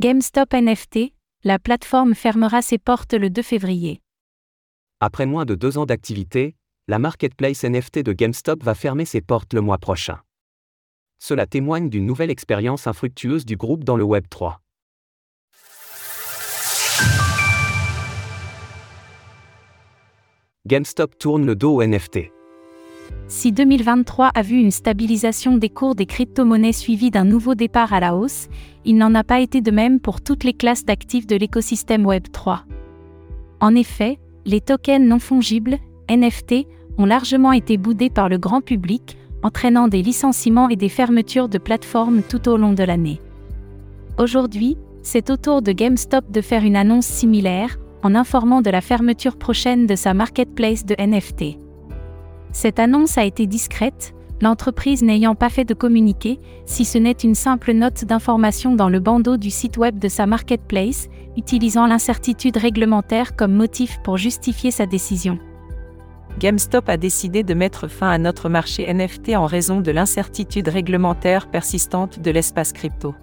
GameStop NFT, la plateforme fermera ses portes le 2 février. Après moins de deux ans d'activité, la marketplace NFT de GameStop va fermer ses portes le mois prochain. Cela témoigne d'une nouvelle expérience infructueuse du groupe dans le Web 3. GameStop tourne le dos au NFT. Si 2023 a vu une stabilisation des cours des crypto-monnaies suivie d'un nouveau départ à la hausse, il n'en a pas été de même pour toutes les classes d'actifs de l'écosystème Web3. En effet, les tokens non fongibles, NFT, ont largement été boudés par le grand public, entraînant des licenciements et des fermetures de plateformes tout au long de l'année. Aujourd'hui, c'est au tour de GameStop de faire une annonce similaire, en informant de la fermeture prochaine de sa marketplace de NFT. Cette annonce a été discrète, l'entreprise n'ayant pas fait de communiqué, si ce n'est une simple note d'information dans le bandeau du site web de sa marketplace, utilisant l'incertitude réglementaire comme motif pour justifier sa décision. GameStop a décidé de mettre fin à notre marché NFT en raison de l'incertitude réglementaire persistante de l'espace crypto.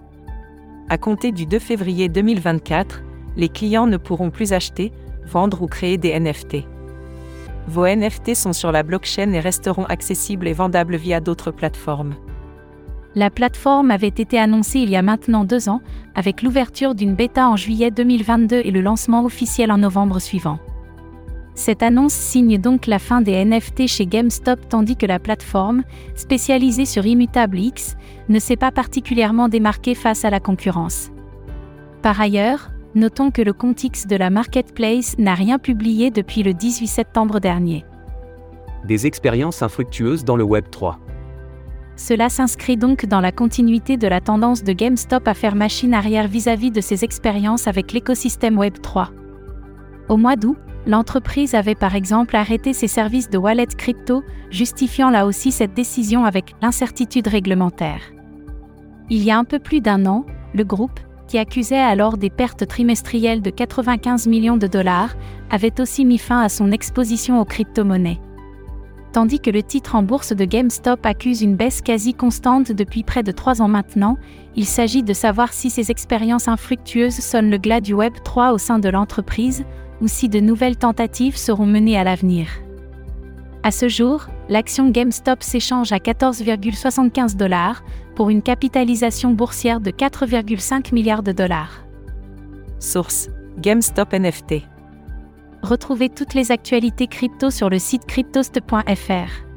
À compter du 2 février 2024, les clients ne pourront plus acheter, vendre ou créer des NFT. Vos NFT sont sur la blockchain et resteront accessibles et vendables via d'autres plateformes. La plateforme avait été annoncée il y a maintenant deux ans, avec l'ouverture d'une bêta en juillet 2022 et le lancement officiel en novembre suivant. Cette annonce signe donc la fin des NFT chez GameStop tandis que la plateforme, spécialisée sur Immutable X, ne s'est pas particulièrement démarquée face à la concurrence. Par ailleurs, notons que le compte X de la marketplace n'a rien publié depuis le 18 septembre dernier. Des expériences infructueuses dans le Web 3. Cela s'inscrit donc dans la continuité de la tendance de GameStop à faire machine arrière vis-à-vis de ses expériences avec l'écosystème Web 3. Au mois d'août, l'entreprise avait par exemple arrêté ses services de wallet crypto, justifiant là aussi cette décision avec l'incertitude réglementaire. Il y a un peu plus d'un an, le groupe, qui accusait alors des pertes trimestrielles de 95 millions de dollars, avait aussi mis fin à son exposition aux crypto-monnaies. Tandis que le titre en bourse de GameStop accuse une baisse quasi constante depuis près de trois ans maintenant, il s'agit de savoir si ces expériences infructueuses sonnent le glas du Web 3 au sein de l'entreprise, ou si de nouvelles tentatives seront menées à l'avenir. À ce jour, l'action GameStop s'échange à 14,75 dollars, pour une capitalisation boursière de 4,5 milliards de dollars. Source GameStop NFT. Retrouvez toutes les actualités crypto sur le site cryptost.fr.